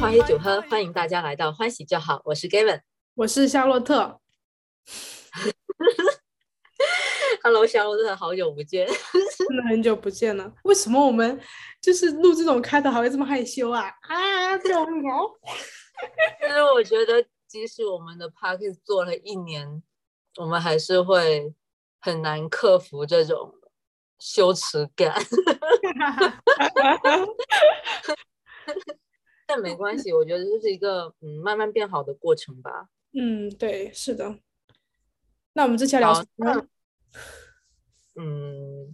欢喜酒喝，欢迎大家来到欢喜就好。我是 Gavin，我是夏洛特。Hello，小鹿，真的，好久不见，真的很久不见了。为什么我们就是录这种开头还会这么害羞啊？啊，救命！其实我觉得，即使我们的 p a r k e 做了一年，我们还是会很难克服这种羞耻感。但没关系，我觉得这是一个嗯慢慢变好的过程吧。嗯，对，是的。那我们之前聊什么？嗯，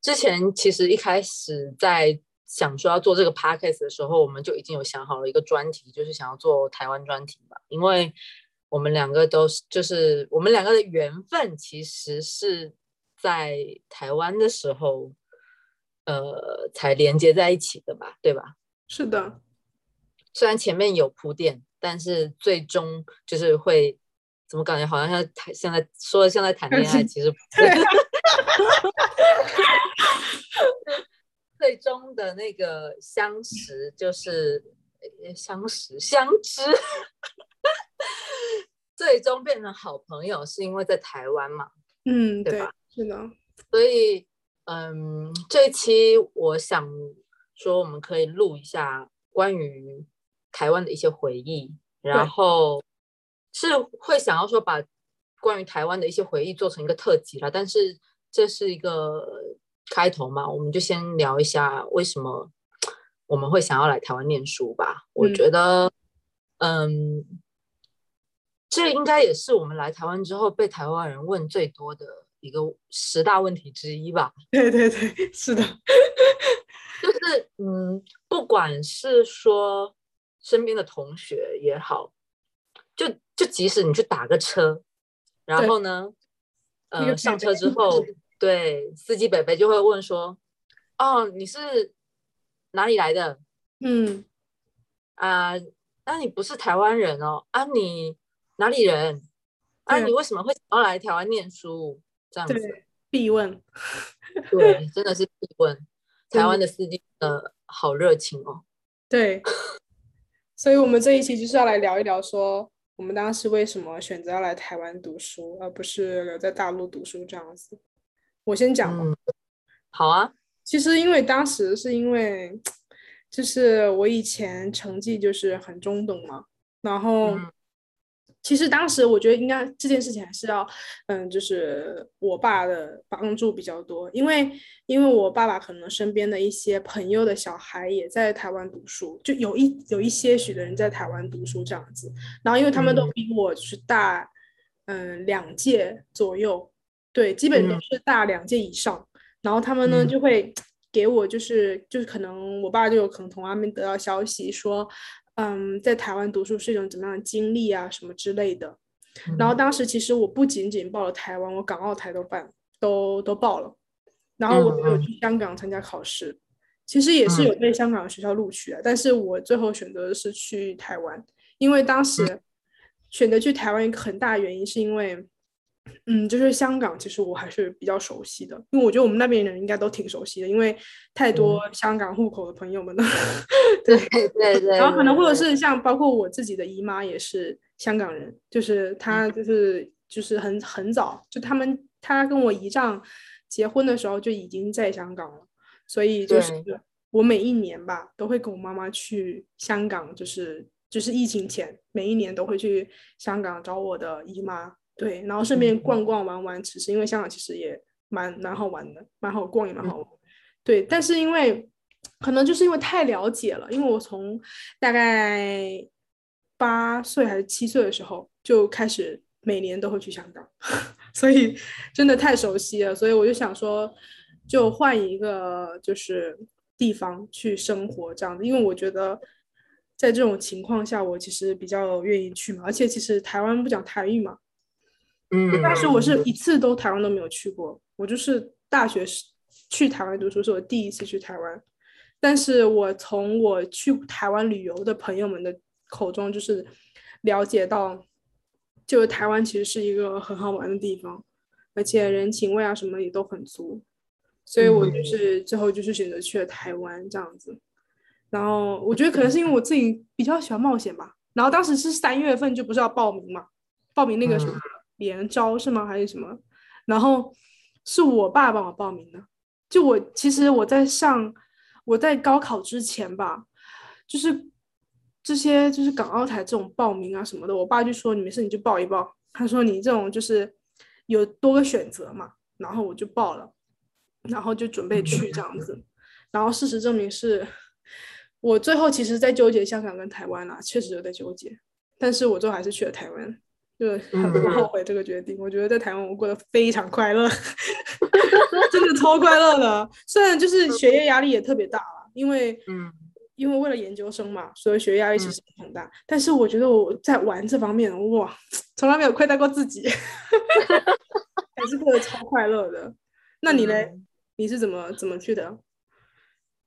之前其实一开始在想说要做这个 podcast 的时候，我们就已经有想好了一个专题，就是想要做台湾专题吧。因为我们两个都是，就是我们两个的缘分，其实是在台湾的时候，呃，才连接在一起的吧？对吧？是的。虽然前面有铺垫，但是最终就是会怎么感觉好像像谈现在说的像在谈恋爱，其实不是。最终的那个相识就是相识相知，最终变成好朋友是因为在台湾嘛？嗯，对吧？是的。所以，嗯，这一期我想说，我们可以录一下关于。台湾的一些回忆，然后是会想要说把关于台湾的一些回忆做成一个特辑了，但是这是一个开头嘛，我们就先聊一下为什么我们会想要来台湾念书吧。我觉得，嗯，这应该也是我们来台湾之后被台湾人问最多的一个十大问题之一吧。对对对，是的，就是嗯，不管是说。身边的同学也好，就就即使你去打个车，然后呢，呃，上车之后，对司机北北就会问说：“哦，你是哪里来的？”嗯，啊，那你不是台湾人哦？啊，你哪里人？啊，你为什么会想要来台湾念书？这样子必问，对，真的是必问。台湾的司机呃，好热情哦。对。所以，我们这一期就是要来聊一聊，说我们当时为什么选择要来台湾读书，而不是留在大陆读书这样子。我先讲吧。好啊。其实，因为当时是因为，就是我以前成绩就是很中等嘛，然后。其实当时我觉得应该这件事情还是要，嗯，就是我爸的帮助比较多，因为因为我爸爸可能身边的一些朋友的小孩也在台湾读书，就有一有一些许的人在台湾读书这样子，然后因为他们都比我是大，嗯，两届左右，对，基本都是大两届以上，然后他们呢就会给我就是就是可能我爸就有可能从外面得到消息说。嗯，在台湾读书是一种怎么样的经历啊，什么之类的。然后当时其实我不仅仅报了台湾，我港澳台都办，都都报了。然后我有去香港参加考试，其实也是有被香港的学校录取的。但是我最后选择的是去台湾，因为当时选择去台湾一个很大原因是因为。嗯，就是香港，其实我还是比较熟悉的，因为我觉得我们那边人应该都挺熟悉的，因为太多香港户口的朋友们了。对对对。然后可能或者是像包括我自己的姨妈也是香港人，就是她就是就是很很早，就他们她跟我姨丈结婚的时候就已经在香港了，所以就是我每一年吧都会跟我妈妈去香港，就是就是疫情前每一年都会去香港找我的姨妈。对，然后顺便逛逛玩玩，其实因为香港其实也蛮蛮好玩的，蛮好逛也蛮好玩。对，但是因为可能就是因为太了解了，因为我从大概八岁还是七岁的时候就开始每年都会去香港，所以真的太熟悉了。所以我就想说，就换一个就是地方去生活这样子，因为我觉得在这种情况下，我其实比较愿意去嘛。而且其实台湾不讲台语嘛。嗯，但是我是一次都台湾都没有去过，我就是大学是去台湾读书，是我第一次去台湾。但是我从我去台湾旅游的朋友们的口中，就是了解到，就是台湾其实是一个很好玩的地方，而且人情味啊什么也都很足，所以我就是最后就是选择去了台湾这样子。然后我觉得可能是因为我自己比较喜欢冒险吧。然后当时是三月份，就不是要报名嘛，报名那个什么联招是吗？还是什么？然后是我爸帮我报名的。就我其实我在上。我在高考之前吧，就是这些就是港澳台这种报名啊什么的，我爸就说你没事你就报一报，他说你这种就是有多个选择嘛，然后我就报了，然后就准备去这样子，然后事实证明是我最后其实在纠结香港跟台湾啦，确实有在纠结，但是我最后还是去了台湾。就很不后悔这个决定，我觉得在台湾我过得非常快乐，真的超快乐的。虽然就是学业压力也特别大了，因为嗯，因为为了研究生嘛，所以学业压力其实很大。但是我觉得我在玩这方面，哇，从来没有亏待过自己，还是过得超快乐的。那你嘞？你是怎么怎么去的？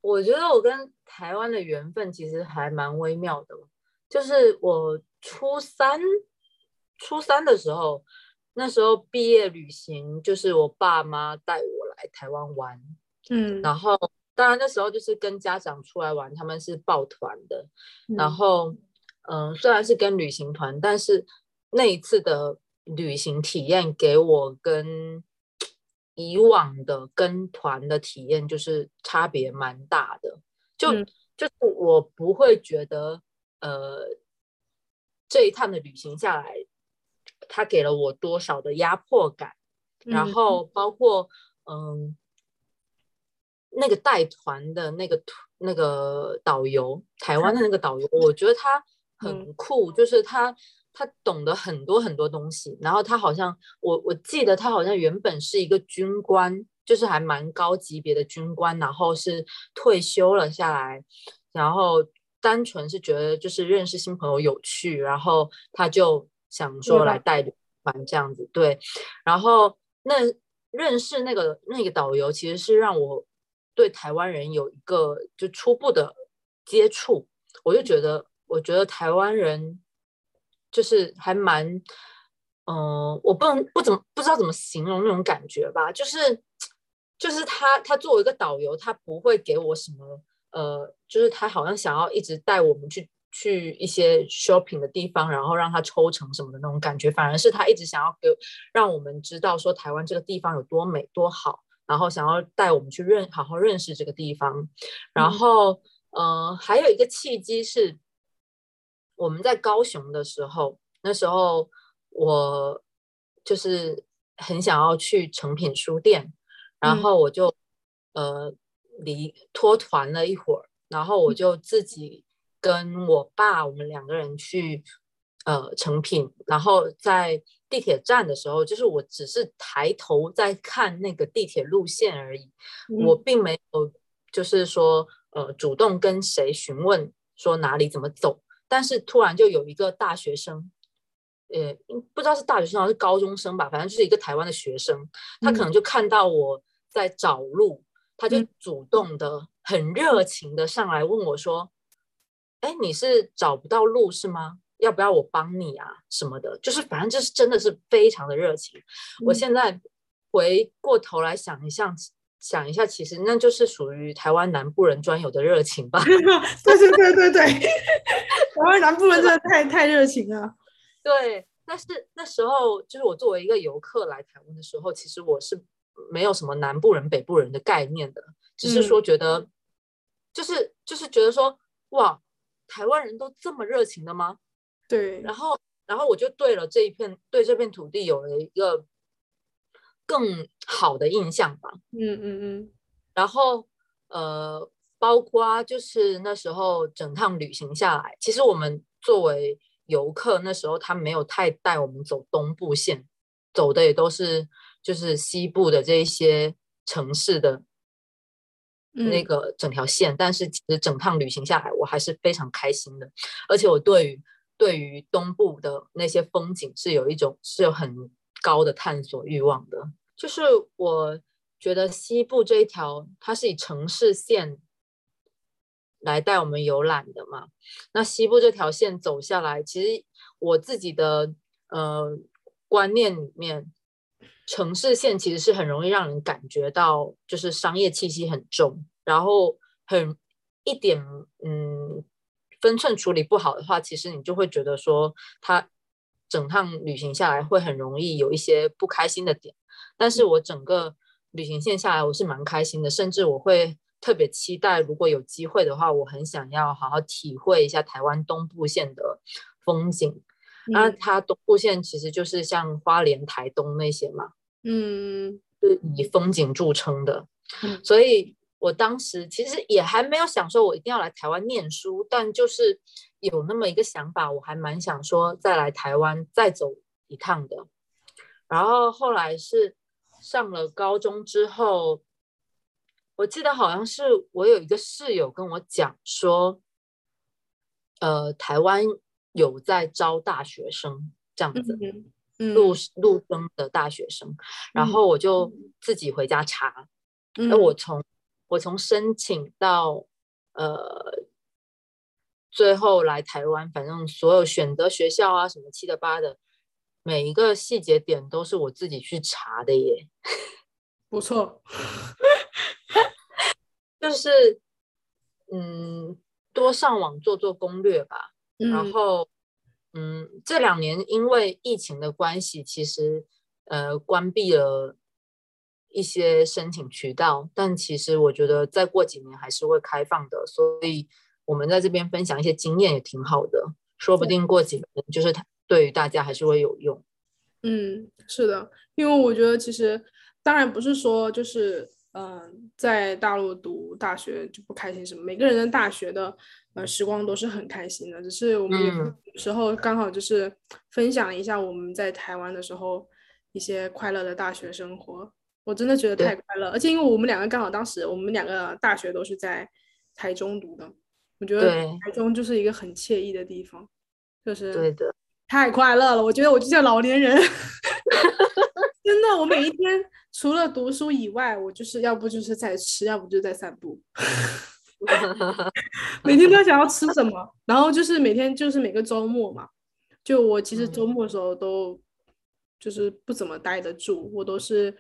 我觉得我跟台湾的缘分其实还蛮微妙的，就是我初三。初三的时候，那时候毕业旅行就是我爸妈带我来台湾玩，嗯，然后当然那时候就是跟家长出来玩，他们是抱团的，然后嗯，虽然是跟旅行团，但是那一次的旅行体验给我跟以往的跟团的体验就是差别蛮大的，就就是我不会觉得呃这一趟的旅行下来。他给了我多少的压迫感，然后包括嗯，那个带团的那个那个导游，台湾的那个导游，我觉得他很酷，就是他他懂得很多很多东西。然后他好像我我记得他好像原本是一个军官，就是还蛮高级别的军官，然后是退休了下来，然后单纯是觉得就是认识新朋友有趣，然后他就。想说来带团这样子，对，然后那认识那个那个导游，其实是让我对台湾人有一个就初步的接触，我就觉得，我觉得台湾人就是还蛮，嗯，我不能不怎么不知道怎么形容那种感觉吧，就是就是他他作为一个导游，他不会给我什么，呃，就是他好像想要一直带我们去。去一些 shopping 的地方，然后让他抽成什么的那种感觉，反而是他一直想要给让我们知道说台湾这个地方有多美多好，然后想要带我们去认好好认识这个地方。然后，呃，还有一个契机是我们在高雄的时候，那时候我就是很想要去诚品书店，然后我就呃离脱团了一会儿，然后我就自己。跟我爸，我们两个人去呃成品，然后在地铁站的时候，就是我只是抬头在看那个地铁路线而已，我并没有就是说呃主动跟谁询问说哪里怎么走，但是突然就有一个大学生，呃不知道是大学生还是高中生吧，反正就是一个台湾的学生，他可能就看到我在找路，他就主动的很热情的上来问我说。哎，你是找不到路是吗？要不要我帮你啊？什么的，就是反正就是真的是非常的热情。我现在回过头来想一下，想一下，其实那就是属于台湾南部人专有的热情吧。对对对对对，台湾南部人真的太太热情了。对，但是那时候就是我作为一个游客来台湾的时候，其实我是没有什么南部人、北部人的概念的，只是说觉得，就是就是觉得说，哇。台湾人都这么热情的吗？对，然后，然后我就对了这一片，对这片土地有了一个更好的印象吧。嗯嗯嗯。然后，呃，包括就是那时候整趟旅行下来，其实我们作为游客，那时候他没有太带我们走东部线，走的也都是就是西部的这一些城市的。那个整条线，但是其实整趟旅行下来，我还是非常开心的。而且我对于对于东部的那些风景是有一种是有很高的探索欲望的。就是我觉得西部这一条，它是以城市线来带我们游览的嘛。那西部这条线走下来，其实我自己的呃观念里面，城市线其实是很容易让人感觉到就是商业气息很重，然后很一点嗯分寸处理不好的话，其实你就会觉得说，它整趟旅行下来会很容易有一些不开心的点。但是我整个旅行线下来，我是蛮开心的，甚至我会特别期待，如果有机会的话，我很想要好好体会一下台湾东部线的风景。那它东部线其实就是像花莲、台东那些嘛，嗯，是以风景著称的。所以我当时其实也还没有想说我一定要来台湾念书，但就是有那么一个想法，我还蛮想说再来台湾再走一趟的。然后后来是。上了高中之后，我记得好像是我有一个室友跟我讲说，呃，台湾有在招大学生这样子，录录生的大学生，然后我就自己回家查，那我从我从申请到呃最后来台湾，反正所有选择学校啊什么七的八的。每一个细节点都是我自己去查的耶，不错，就是嗯，多上网做做攻略吧。然后嗯，这两年因为疫情的关系，其实呃关闭了一些申请渠道，但其实我觉得再过几年还是会开放的，所以我们在这边分享一些经验也挺好的，说不定过几年就是他。对于大家还是会有用，嗯，是的，因为我觉得其实当然不是说就是嗯，在大陆读大学就不开心什么，每个人的大学的呃时光都是很开心的，只是我们有时候刚好就是分享一下我们在台湾的时候一些快乐的大学生活，我真的觉得太快乐，而且因为我们两个刚好当时我们两个大学都是在台中读的，我觉得台中就是一个很惬意的地方，就是对的。太快乐了，我觉得我就像老年人，真的，我每一天除了读书以外，我就是要不就是在吃，要不就在散步，每天都想要吃什么，然后就是每天就是每个周末嘛，就我其实周末的时候都就是不怎么待得住，我都是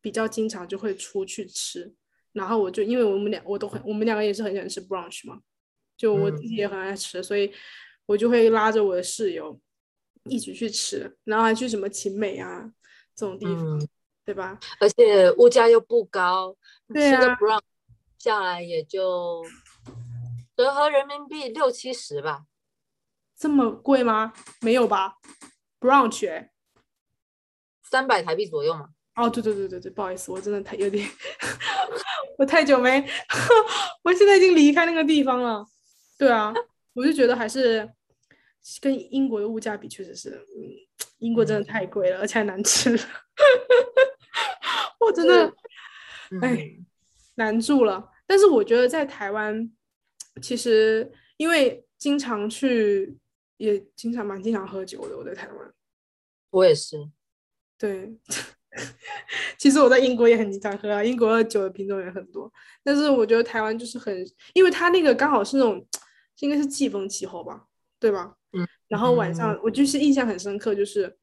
比较经常就会出去吃，然后我就因为我们俩我都很我们两个也是很喜欢吃 brunch 嘛，就我自己也很爱吃，所以我就会拉着我的室友。一起去吃，然后还去什么秦美啊这种地方，对吧？而且物价又不高，吃个不让下来也就折合人民币六七十吧。这么贵吗？没有吧？不让去，三百台币左右嘛。哦，对对对对对，不好意思，我真的太有点，我太久没，我现在已经离开那个地方了。对啊，我就觉得还是。跟英国的物价比，确实是，嗯，英国真的太贵了，而且还难吃，我真的，哎，难住了。但是我觉得在台湾，其实因为经常去，也经常蛮经常喝酒的。我在台湾，我也是。对，其实我在英国也很经常喝啊，英国的酒的品种也很多。但是我觉得台湾就是很，因为它那个刚好是那种，应该是季风气候吧，对吧？嗯，然后晚上我就是印象很深刻，就是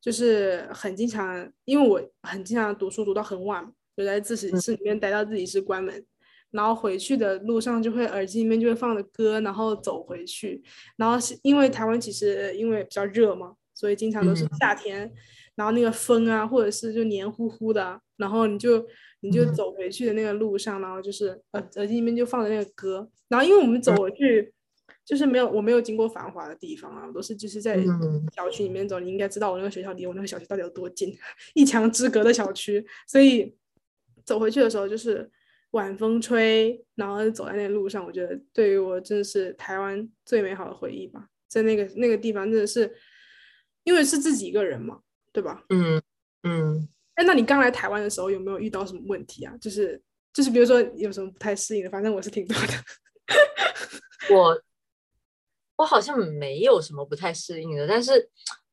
就是很经常，因为我很经常读书读到很晚，就在自习室里面待到自习室关门，然后回去的路上就会耳机里面就会放着歌，然后走回去。然后是因为台湾其实因为比较热嘛，所以经常都是夏天，然后那个风啊，或者是就黏糊糊的，然后你就你就走回去的那个路上，然后就是耳耳机里面就放着那个歌，然后因为我们走回去。就是没有，我没有经过繁华的地方啊，我都是就是在小区里面走。你应该知道我那个学校离我那个小区到底有多近，一墙之隔的小区。所以走回去的时候就是晚风吹，然后走在那路上，我觉得对于我真的是台湾最美好的回忆吧。在那个那个地方真的是，因为是自己一个人嘛，对吧？嗯嗯。哎，那你刚来台湾的时候有没有遇到什么问题啊？就是就是比如说有什么不太适应的，反正我是挺多的。我。我好像没有什么不太适应的，但是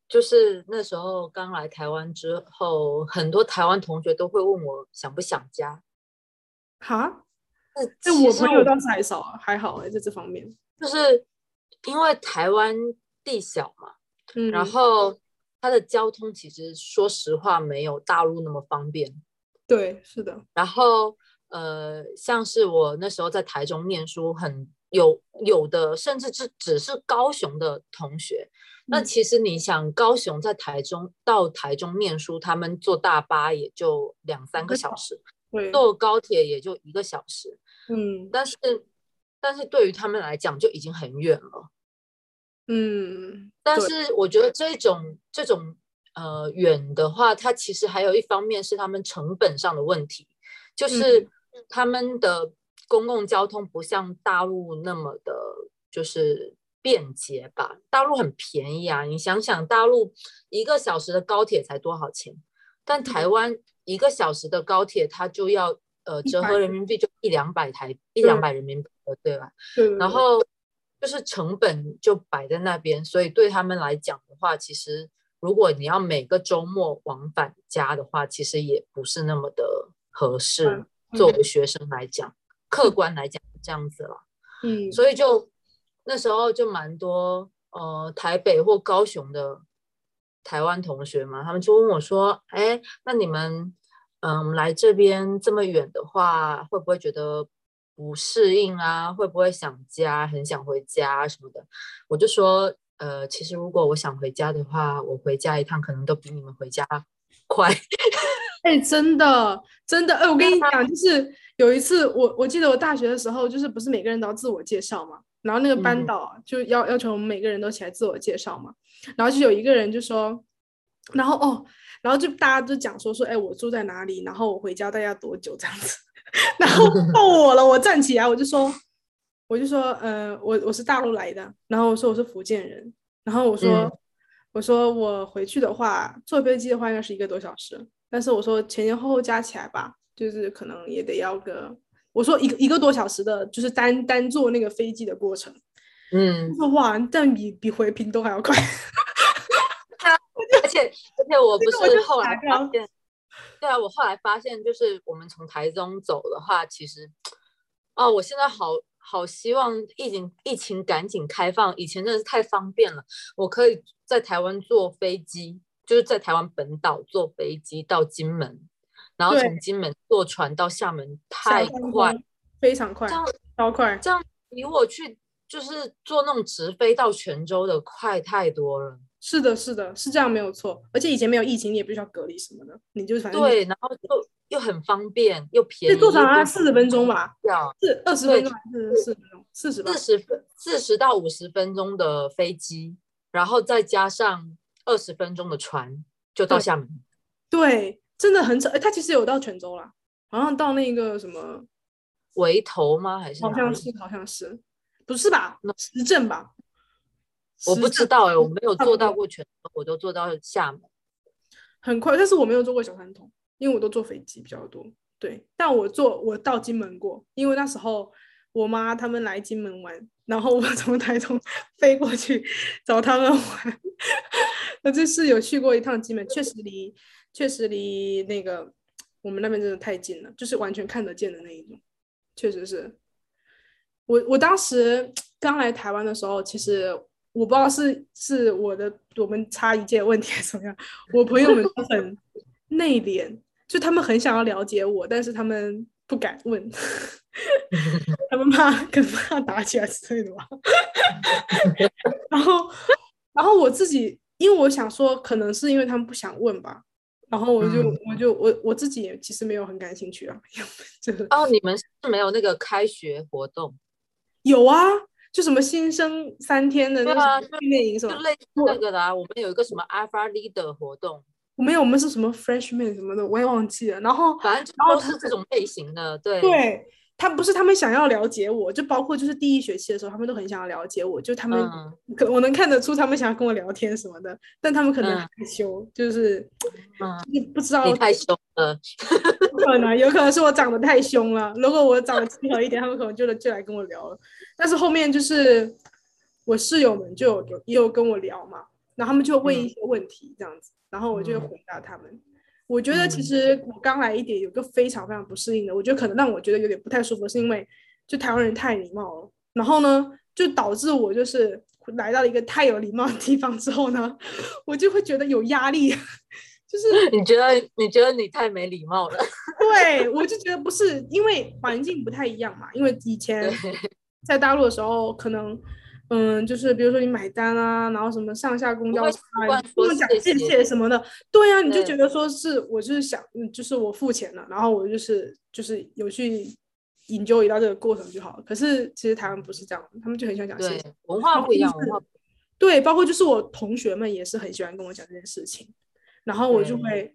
就是那时候刚来台湾之后，很多台湾同学都会问我想不想家。哈？那哎，我朋友倒是还少啊，还好哎，在这方面，就是因为台湾地小嘛，嗯，然后它的交通其实说实话没有大陆那么方便。对，是的。然后呃，像是我那时候在台中念书，很有有的甚至是只是高雄的同学。那其实你想，高雄在台中到台中念书，他们坐大巴也就两三个小时，坐高铁也就一个小时。嗯，但是但是对于他们来讲就已经很远了。嗯，但是我觉得这种这种呃远的话，它其实还有一方面是他们成本上的问题，就是他们的公共交通不像大陆那么的，就是。便捷吧，大陆很便宜啊！你想想，大陆一个小时的高铁才多少钱？但台湾一个小时的高铁，它就要呃折合人民币就一两百台一两百人民币对吧？然后就是成本就摆在那边，所以对他们来讲的话，其实如果你要每个周末往返家的话，其实也不是那么的合适。作为学生来讲，客观来讲这样子了。嗯，所以就。那时候就蛮多呃台北或高雄的台湾同学嘛，他们就问我说：“哎，那你们嗯来这边这么远的话，会不会觉得不适应啊？会不会想家，很想回家什么的？”我就说：“呃，其实如果我想回家的话，我回家一趟可能都比你们回家快。”哎，真的真的，哎，我跟你讲，就是有一次我我记得我大学的时候，就是不是每个人都要自我介绍嘛。然后那个班导就要要求我们每个人都起来自我介绍嘛，然后就有一个人就说，然后哦，然后就大家都讲说说，哎，我住在哪里，然后我回家大概多久这样子，然后 到我了，我站起来我就说，我就说，呃，我我是大陆来的，然后我说我是福建人，然后我说我说我回去的话，坐飞机的话应该是一个多小时，但是我说前前后后加起来吧，就是可能也得要个。我说一个一个多小时的，就是单单坐那个飞机的过程，嗯，说哇，但比比回屏东还要快，而且而且我不是后来发现，对啊，我后来发现就是我们从台中走的话，其实，哦，我现在好好希望疫情疫情赶紧开放，以前真的是太方便了，我可以在台湾坐飞机，就是在台湾本岛坐飞机到金门。然后从金门坐船到厦门太快，非常快，这样超快，这样比我去就是坐那种直飞到泉州的快太多了。是的，是的，是这样没有错。而且以前没有疫情，你也不需要隔离什么的，你就反正对，然后又又很方便又便宜。坐船啊，四十分钟吧，要四二十分钟还是四十分钟？四十四十分四十到五十分钟的飞机，然后再加上二十分钟的船，就到厦门。对。真的很扯，哎，他其实有到泉州啦，好像到那个什么围头吗？还是好像是，好像是，不是吧？石镇吧？我不知道哎，我没有坐到过泉州，我都坐到厦门，很快。但是我没有坐过小三通，因为我都坐飞机比较多。对，但我坐我到金门过，因为那时候我妈他们来金门玩，然后我从台中飞过去找他们玩。我这是有去过一趟金门，确实离。确实离那个我们那边真的太近了，就是完全看得见的那一种。确实是我我当时刚来台湾的时候，其实我不知道是是我的我们差一届问题还是怎么样，我朋友们都很内敛，就他们很想要了解我，但是他们不敢问，他们怕可能怕打起来之类的吧。然后然后我自己，因为我想说，可能是因为他们不想问吧。然后我就我就我我自己也其实没有很感兴趣啊，这个哦，你们是没有那个开学活动？有啊，就什么新生三天的那个训练营什么，就类似那个的啊。我们有一个什么 Alpha Leader 活动，没有，我们是什么 Freshman 什么的，我也忘记了。然后反正都是这种类型的，对对。他不是他们想要了解我，就包括就是第一学期的时候，他们都很想要了解我，就他们可我能看得出他们想要跟我聊天什么的，但他们可能害羞，就是嗯，不知道你太凶了，可能有可能是我长得太凶了。如果我长得亲和一点，他们可能就就来跟我聊了。但是后面就是我室友们就有也有跟我聊嘛，然后他们就问一些问题这样子，然后我就回答他们。我觉得其实我刚来一点，有个非常非常不适应的，我觉得可能让我觉得有点不太舒服，是因为就台湾人太礼貌了，然后呢，就导致我就是来到了一个太有礼貌的地方之后呢，我就会觉得有压力，就是 你觉得你觉得你太没礼貌了？对，我就觉得不是，因为环境不太一样嘛，因为以前 在大陆的时候可能。嗯，就是比如说你买单啊，然后什么上下公交车啊，不用讲谢谢什么的，对呀，你就觉得说是我就是想，就是我付钱了，然后我就是就是有去引咎一到这个过程就好了。可是其实台湾不是这样，他们就很喜欢讲谢谢，文化不一样，文化对，包括就是我同学们也是很喜欢跟我讲这件事情，然后我就会，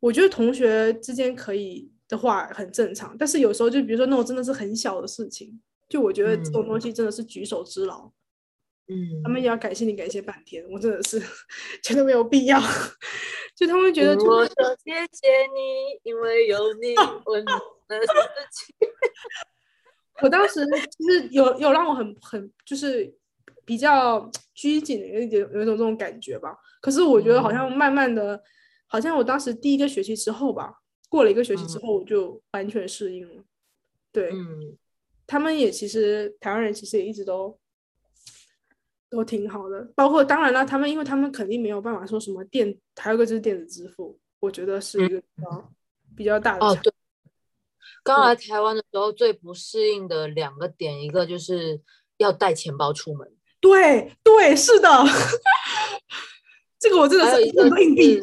我觉得同学之间可以的话很正常，但是有时候就比如说那种真的是很小的事情，就我觉得这种东西真的是举手之劳。嗯，他们也要感谢你，感谢半天，我真的是 觉得没有必要。就他们觉得，我说谢谢你，因为有你，我的事情。我当时其实有有让我很很就是比较拘谨的有一点有一种这种感觉吧。可是我觉得好像慢慢的，好像我当时第一个学期之后吧，过了一个学期之后，我就完全适应了。对，他们也其实台湾人其实也一直都。都挺好的，包括当然了，他们因为他们肯定没有办法说什么电，还有个就是电子支付，我觉得是一个比较比较大的。哦，对。刚来台湾的时候最不适应的两个点，一个就是要带钱包出门。对对，是的。这个我真的是很多硬币。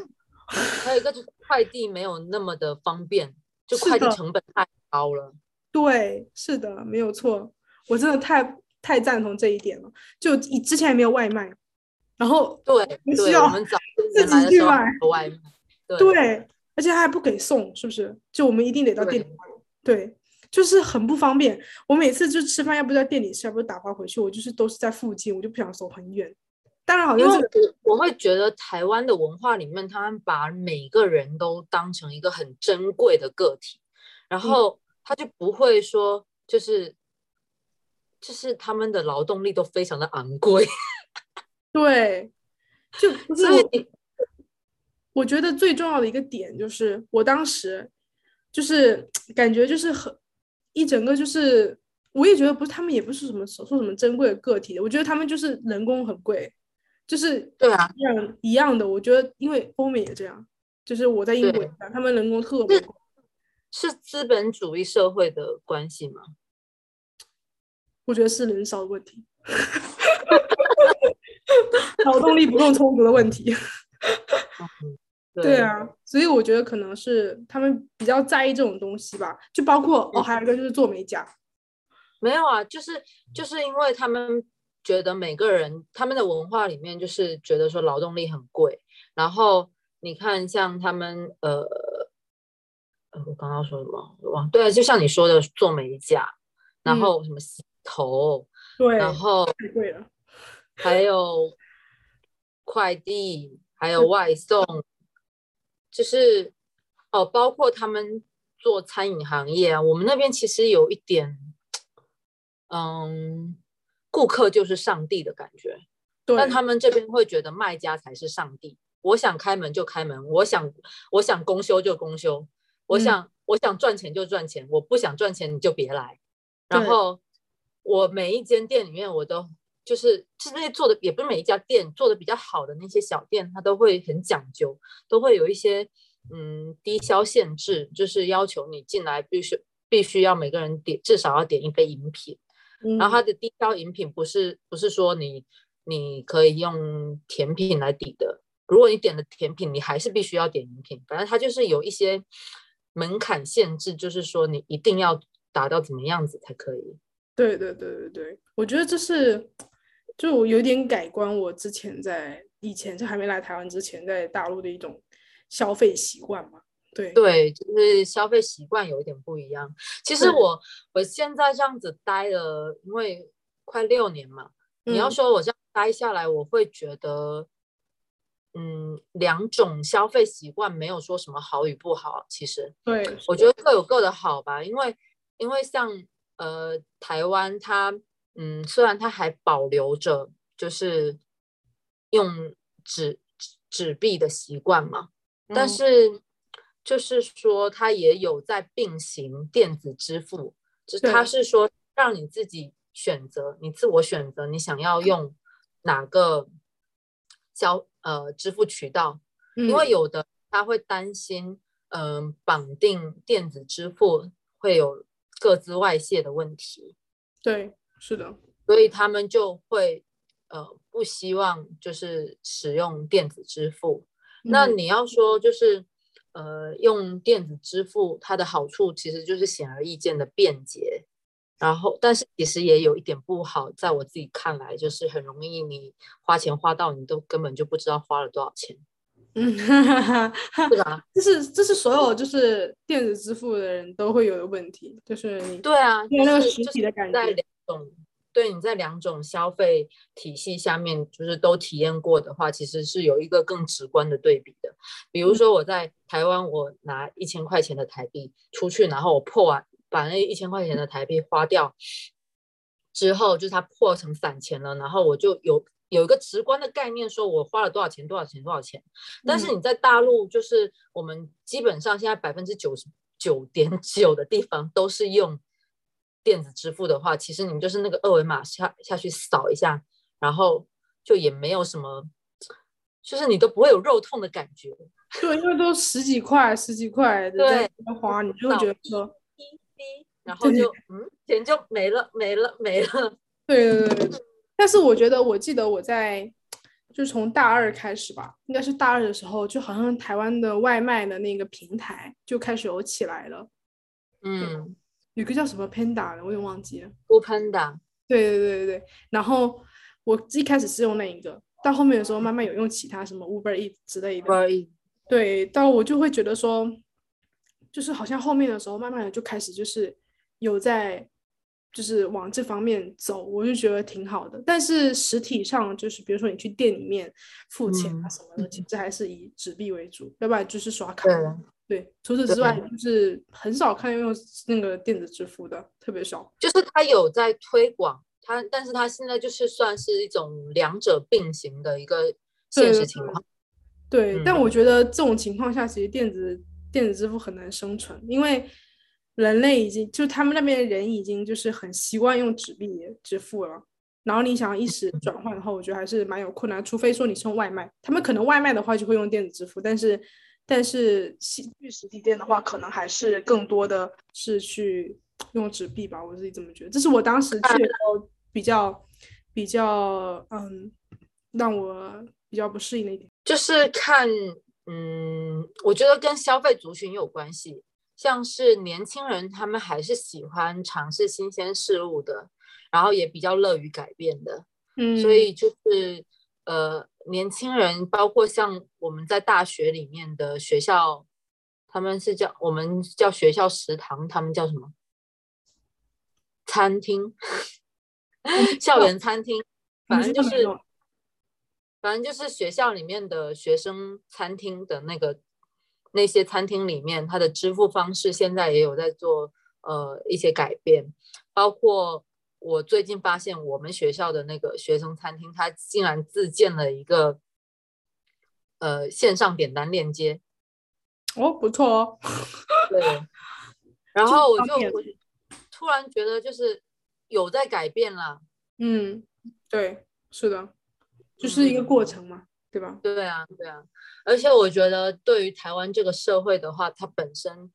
还有一个就是快递没有那么的方便，就快递成本太高了。对，是的，没有错，我真的太。太赞同这一点了，就以之前也没有外卖，然后对，需要自己去买外卖，对，而且他还不给送，是不是？就我们一定得到店里买，对，就是很不方便。我每次就吃饭，要不在店里吃，要不打包回去，我就是都是在附近，我就不想走很远。当然，好像是我会觉得台湾的文化里面，他们把每个人都当成一个很珍贵的个体，然后他就不会说就是。就是他们的劳动力都非常的昂贵，对，就所以我觉得最重要的一个点就是，我当时就是 感觉就是很一整个就是，我也觉得不是他们也不是什么说什么珍贵的个体，我觉得他们就是人工很贵，就是对啊，一样一样的，我觉得因为欧美也这样，就是我在英国，他们人工特别贵，是资本主义社会的关系吗？我觉得是人少的问题，劳动力不够充足的问题。对啊，所以我觉得可能是他们比较在意这种东西吧。就包括哦，还有一个就是做美甲。没有啊，就是就是因为他们觉得每个人他们的文化里面就是觉得说劳动力很贵。然后你看，像他们呃呃，我刚刚说什么？哇，对啊，就像你说的做美甲，然后什么。头，对，然后太贵了，还有快递，还有外送，就是哦，包括他们做餐饮行业啊，我们那边其实有一点，嗯，顾客就是上帝的感觉，但他们这边会觉得卖家才是上帝，我想开门就开门，我想我想公休就公休，我想我想赚钱就赚钱，我不想赚钱你就别来，然后。我每一间店里面，我都就是是那些做的，也不是每一家店做的比较好的那些小店，它都会很讲究，都会有一些嗯低消限制，就是要求你进来必须必须要每个人点至少要点一杯饮品，然后它的低消饮品不是不是说你你可以用甜品来抵的，如果你点了甜品，你还是必须要点饮品，反正它就是有一些门槛限制，就是说你一定要达到怎么样子才可以。对对对对对，我觉得这是，就我有点改观。我之前在以前就还没来台湾之前，在大陆的一种消费习惯嘛。对对，就是消费习惯有一点不一样。其实我我现在这样子待了，因为快六年嘛，你要说我这样待下来，我会觉得，嗯，两种消费习惯没有说什么好与不好。其实，对，我觉得各有各的好吧，因为因为像。呃，台湾它，嗯，虽然它还保留着，就是用纸纸币的习惯嘛，但嗯。是就是说它也有在并行电子支付，就是它是说让你自己选择，你自我选择你想要用哪个交呃支付渠道，因为嗯。有的他会担心，嗯、绑定电子支付会有各自外泄的问题，对，是的，所以他们就会呃不希望就是使用电子支付。那嗯。你要说就是呃用电子支付，它的好处其实就是显而易见的便捷，然后但是其实也有一点不好，在我自己看来，就是很容易你花钱花到你都根本就不知道花了多少钱，嗯，哈哈哈哈对吧？这是这是所有就是电子支付的人都会有的问题，就是你对啊，因为那个实就是就是体的感觉在两种对你在两种消费体系下面，就是都体验过的话，其实是有一个更直观的对比的。比如说我在台湾，我拿一千块钱的台币出去，然后我破完把那一千块钱的台币花掉之后，就是它破成散钱了，然后我就有有一个直观的概念，说我花了多少钱，多少钱，多少钱。但是嗯你在大陆，就是我们基本上现在百分之九十九点九的地方都是用电子支付的话，其实你就是那个二维码下下去扫一下，然后就也没有什么，就是你都不会有肉痛的感觉。对，因为都十几块、十几块对花，你就会觉得说，滴滴，然后就嗯，钱就没了，没了，没了。对对对对。但是我觉得，我记得我在就从大二开始吧，应该是大二的时候，就好像台湾的外卖的那个平台就开始有起来了，嗯有个叫什么 Panda 的，我有点忘记了。，Food Panda，对对对对对。然后我一开始是用那一个，到后面的时候慢慢有用其他什么 Uber Eats 之类的。不一对，到我就会觉得说，就是好像后面的时候，慢慢的就开始就是有在，就是往这方面走，我就觉得挺好的。但是实体上，就是比如说你去店里面付钱啊嗯什么的，其实还是以纸币为主，要不然就是刷卡。对对，除此之外，就是很少看用那个电子支付的，特别少。就是他有在推广它，但是它现在就是算是一种两者并行的一个现实情况。对，但我嗯觉得这种情况下，其实电子电子支付很难生存，因为人类已经就他们那边的人已经就是很习惯用纸币支付了。然后你想要一时转换的话，我觉得还是蛮有困难，除非说你送外卖，他们可能外卖的话就会用电子支付，但是但是去去实体店的话，可能还是更多的是去用纸币吧，我自己这么觉得。这是我当时去的时候比较比较嗯让我比较不适应的一点。就是看，嗯，我觉得跟消费族群有关系。像是年轻人，他们还是喜欢尝试新鲜事物的，然后也比较乐于改变的。嗯，所以就是呃，年轻人，包括像我们在大学里面的学校，他们是叫我们叫学校食堂，他们叫什么？餐厅，校园餐厅，反正就是反正就是学校里面的学生餐厅的那个那些餐厅里面，它的支付方式现在也有在做呃一些改变，包括我最近发现我们学校的那个学生餐厅，它竟然自建了一个呃线上点单链接，哦，不错哦。对，然后我就突然觉得就是有在改变了，嗯，对，是的，就是一个过程嘛，对吧？对啊，对啊，而且我觉得对于台湾这个社会的话，它本身，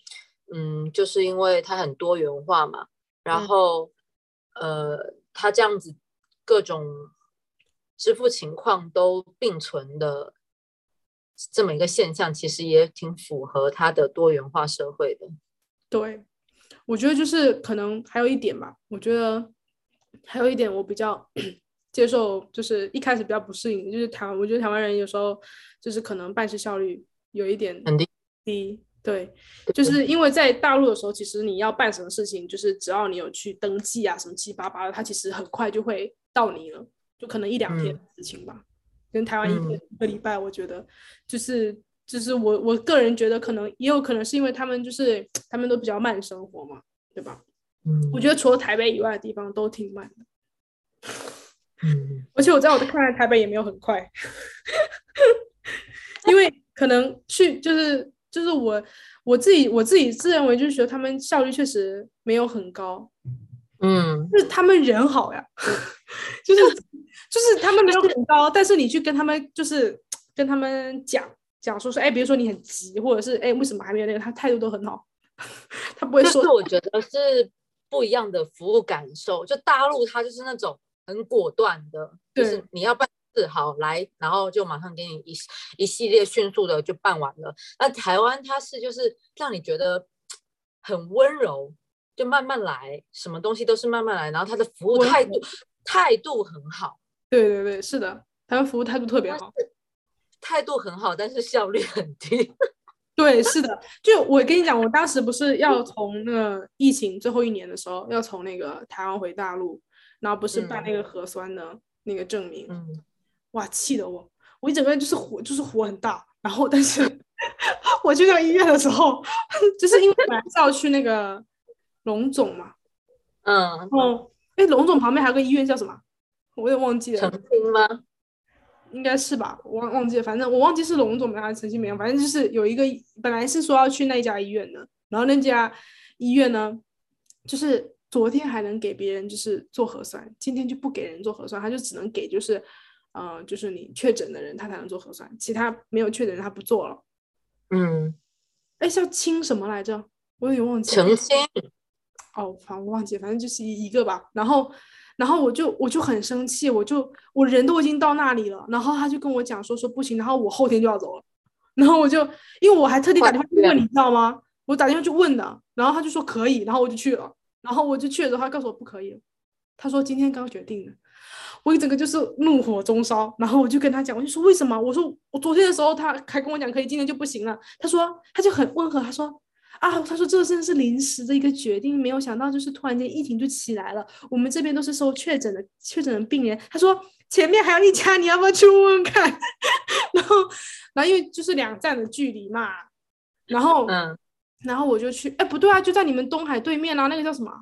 嗯，就是因为它很多元化嘛，然嗯后，呃，它这样子各种支付情况都并存的这么一个现象，其实也挺符合它的多元化社会的。对，我觉得就是可能还有一点吧，我觉得还有一点我比较接受，就是一开始比较不适应，就是台湾，我觉得台湾人有时候就是可能办事效率有一点很低低，对，就是因为在大陆的时候，其实你要办什么事情，就是只要你有去登记啊，什么七七八八的，它其实很快就会到你了，就可能一两天嗯的事情吧。跟台湾一嗯天一个礼拜，我觉得就是就是我我个人觉得可能也有可能是因为他们就是他们都比较慢生活嘛，对吧？嗯，我觉得除了台北以外的地方都挺慢的。嗯，而且我在我的看来，台北也没有很快，因为可能去就是就是我我自己我自己自认为就是觉得他们效率确实没有很高，嗯，就是他们人好呀，就是就是他们没有很高，但是你去跟他们就是跟他们讲讲说说，哎，比如说你很急，或者是哎为什么还没有那个，他态度都很好，他不会说就是。我觉得是不一样的服务感受。就大陆他就是那种很果断的，就是你要办事好来，然后就马上给你一一系列迅速的就办完了。那台湾它是就是让你觉得很温柔，就慢慢来，什么东西都是慢慢来，然后它的服务态度态度很好，对对对，是的，他们服务态度特别好。态度很好，但是效率很低。对，是的，就我跟你讲，我当时不是要从那个疫情最后一年的时候，要从那个台湾回大陆，然后不是办那个核酸的那个证明，嗯，哇，气得我，我一整个人就是火，就是火很大。然后，但是 我去到医院的时候，就是因为本来是要去那个龙总嘛，嗯，然后哎，龙总旁边还有个医院叫什么？我也忘记澄了，清吗？应该是吧，我忘忘记了，反正我忘记是龙总还是陈新梅，反正就是有一个本来是说要去那家医院的，然后那家医院呢，就是昨天还能给别人就是做核酸，今天就不给人做核酸，他就只能给就是，呃，就是你确诊的人他才能做核酸，其他没有确诊的人他不做了。嗯，哎，叫清什么来着？我有点忘记了。澄清。哦，反正我忘记了，反正就是一一个吧。然后，然后我就我就很生气，我就我人都已经到那里了，然后他就跟我讲说说不行，然后我后天就要走了。然后我就因为我还特地打电话去问你，知道吗？我打电话去问的，然后他就说可以，然后我就去了。然后我就去了之后，他告诉我不可以，他说今天刚决定的。我一整个就是怒火中烧，然后我就跟他讲，我就说为什么？我说我昨天的时候他还跟我讲可以，今天就不行了。他说他就很温和，他说啊，他说这真的是临时的一个决定，没有想到就是突然间疫情就起来了。我们这边都是收确诊的确诊的病人，他说前面还有一家，你要不要去问问看？然后然后因为就是两站的距离嘛，然后嗯，然后我就去，哎不对啊，就在你们东海对面啊，那个叫什么？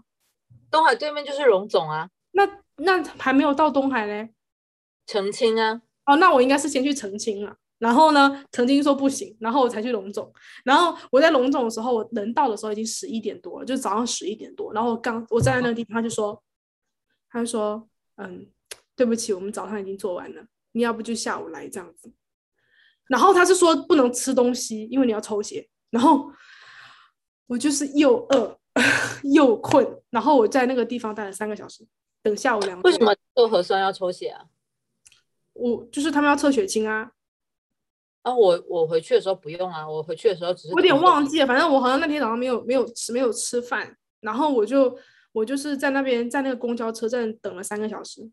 东海对面就是荣总啊，那那还没有到东海嘞。澄清啊，哦，那我应该是先去澄清了。然后呢，澄清说不行，然后我才去龙总。然后我在龙总的时候，我人到的时候已经十一点多了，就早上十一点多。然后我刚我站在那个地方，他就说，他就说，嗯，对不起，我们早上已经做完了，你要不就下午来这样子。然后他是说不能吃东西，因为你要抽血。然后我就是又饿 又困，然后我在那个地方待了三个小时，等下午两点。为什么做核酸要抽血啊？我就是他们要测血清啊。啊，我我回去的时候不用啊，我回去的时候只是我有点忘记了，反正我好像那天早上没有没有吃没有吃饭，然后我就我就是在那边在那个公交车站等了三个小时，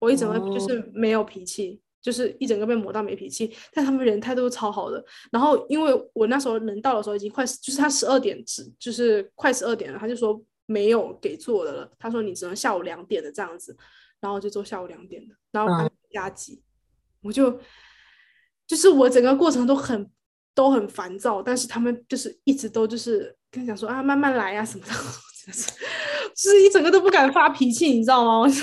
我一整个就是没有脾气，就是一整个被磨到没脾气，但他们人态度超好的。然后因为我那时候人到的时候已经快就是他十二点只就是快十二点了，他就说没有给做的了，他说你只能下午两点的这样子，然后就做下午两点的，然后还嗯加急，我就就是我整个过程都很都很烦躁，但是他们就是一直都就是跟你讲说啊慢慢来啊什么的，真的是就是一整个都不敢发脾气，你知道吗？我就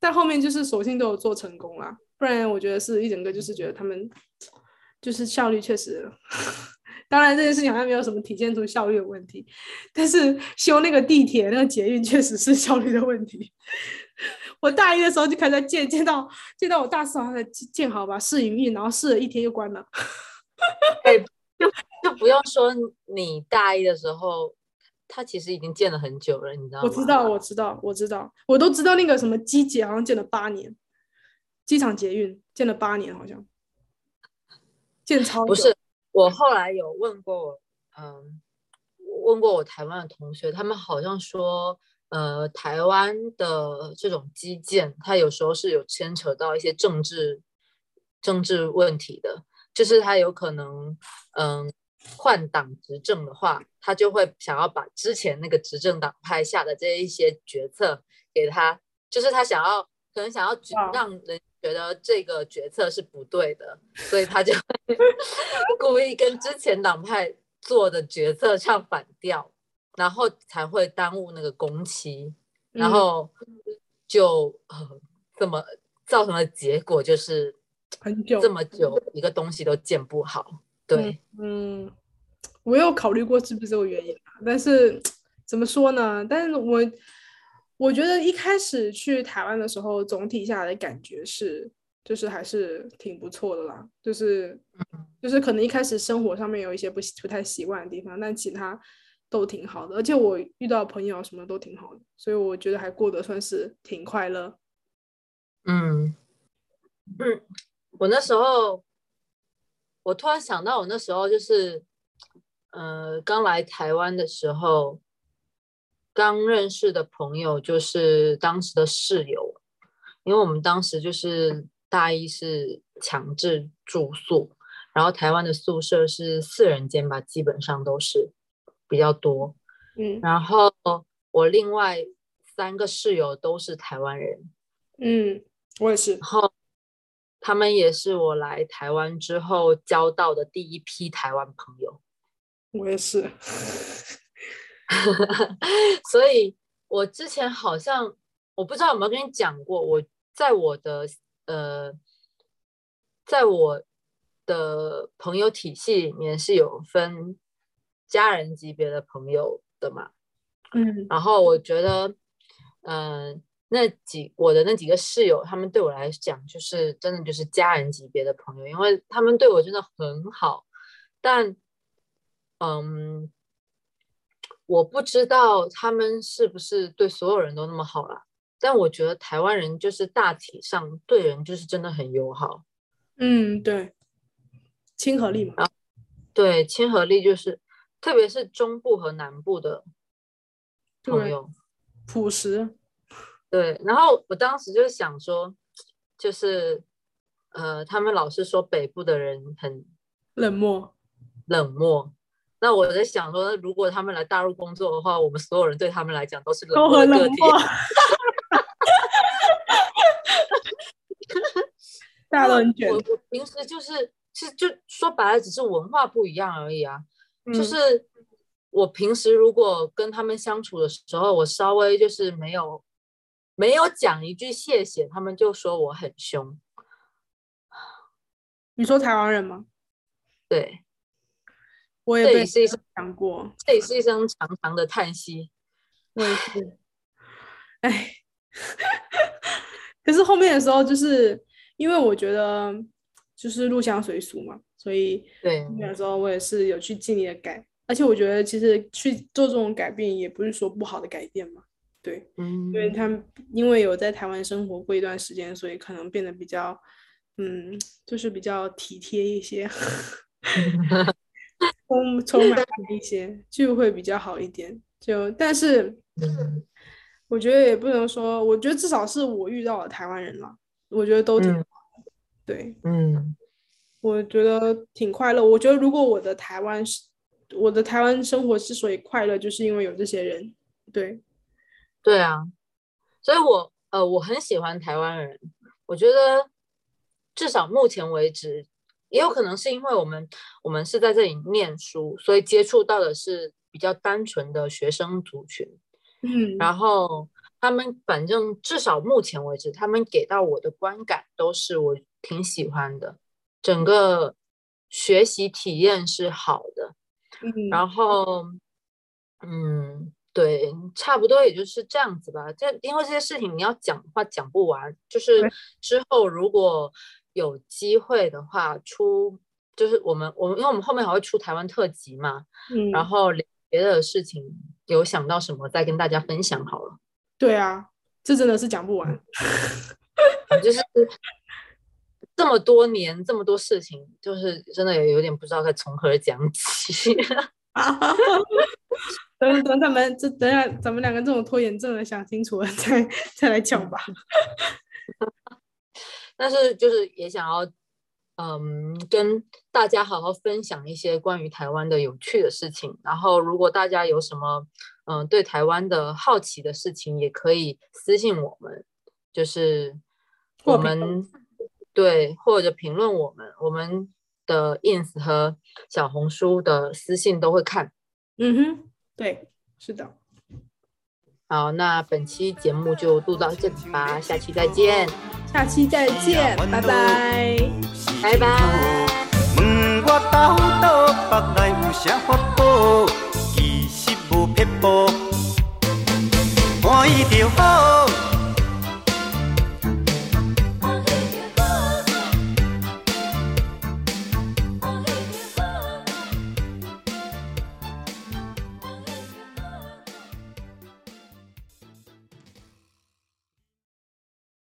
但后面就是索性都有做成功啦，不然我觉得是一整个就是觉得他们就是效率确实。当然，这件事情好像没有什么体现出效率的问题，但是修那个地铁、那个捷运确实是效率的问题。我大一的时候就开始建，建到建到我大四好像才建好吧，试营运，然后试了一天又关了。哎，就就不用说你大一的时候，他其实已经建了很久了，你知道吗？我知道，我知道，我知道，我都知道那个什么机捷好像建了八年，机场捷运建了八年，好像建超不是，我后来有问过，嗯，问过我台湾的同学，他们好像说，呃，台湾的这种基建，它有时候是有牵扯到一些政治政治问题的，就是它有可能，嗯，换党执政的话，他就会想要把之前那个执政党派下的这一些决策给他，就是他想要可能想要让人觉得这个决策是不对的，所以他就会 故意跟之前党派做的决策唱反调，然后才会耽误那个工期。然嗯后就呃这么造成的结果就是很久这么久一个东西都建不好。对，嗯，我有考虑过是不是这个原因啊，但是怎么说呢？但是我我觉得一开始去台湾的时候，总体下来的感觉是，就是还是挺不错的啦。就是就是可能一开始生活上面有一些不不太习惯的地方，但其他都挺好的。而且我遇到朋友什么都挺好的，所以我觉得还过得算是挺快乐。嗯嗯，我那时候。我突然想到，我那时候就是，呃，刚来台湾的时候，刚认识的朋友就是当时的室友，因为我们当时就是大一是强制住宿，然后台湾的宿舍是四人间吧，基本上都是比较多，嗯，然后我另外三个室友都是台湾人，嗯，我也是，然后。他们也是我来台湾之后交到的第一批台湾朋友，我也是，所以我之前好像我不知道有没有跟你讲过，我在我的呃，在我的朋友体系里面是有分家人级别的朋友的嘛，嗯，然后我觉得，嗯。那几我的那几个室友，他们对我来讲就是真的就是家人级别的朋友，因为他们对我真的很好。但，嗯，我不知道他们是不是对所有人都那么好了。但我觉得台湾人就是大体上对人就是真的很友好。嗯，对，亲和力嘛。对，亲和力就是，特别是中部和南部的朋友，朴实。对，然后我当时就想说，就是，呃，他们老是说北部的人很冷漠，冷漠。那我在想说，如果他们来大陆工作的话，我们所有人对他们来讲都是冷漠的个体。大家都很卷。我我平时就是，其实就说白了，只是文化不一样而已啊。就是我平时如果跟他们相处的时候，我稍微就是没有。没有讲一句谢谢，他们就说我很凶。你说台湾人吗？对，我也被讲过。这也是一声长长的叹息。我也是。哎，可是后面的时候，就是因为我觉得就是入乡随俗嘛，所以对那时候我也是有去尽力的改。而且我觉得其实去做这种改变，也不是说不好的改变嘛。对，嗯，因为他们因为有在台湾生活过一段时间，所以可能变得比较，嗯，就是比较体贴一些，充充满一些，就会比较好一点。就但是，我觉得也不能说，我觉得至少是我遇到了台湾人了，我觉得都挺好的。对，嗯，我觉得挺快乐。我觉得如果我的台湾是我的台湾生活之所以快乐，就是因为有这些人。对。对啊，所以我呃我很喜欢台湾人，我觉得至少目前为止，也有可能是因为我们我们是在这里念书，所以接触到的是比较单纯的学生族群，嗯，然后他们反正至少目前为止，他们给到我的观感都是我挺喜欢的，整个学习体验是好的，嗯，然后嗯。对，差不多也就是这样子吧。这因为这些事情你要讲的话讲不完，就是之后如果有机会的话出，就是我们我们因为我们后面还会出台湾特辑嘛，嗯，然后别的事情有想到什么再跟大家分享好了。对啊，这真的是讲不完，就是这么多年这么多事情，就是真的也有点不知道该从何讲起。等等，他们这等下咱们两个这种拖延症的想清楚了 再再来讲吧。但是就是也想要，嗯，跟大家好好分享一些关于台湾的有趣的事情。然后如果大家有什么嗯对台湾的好奇的事情，也可以私信我们，就是我们对或者评论我们，我们的 ins 和小红书的私信都会看。嗯哼。对，是的。好，那本期节目就录到这里吧，下期再见，下期再见，拜拜，拜拜。问我到倒腹内有啥法宝？其实无撇步，欢喜就好。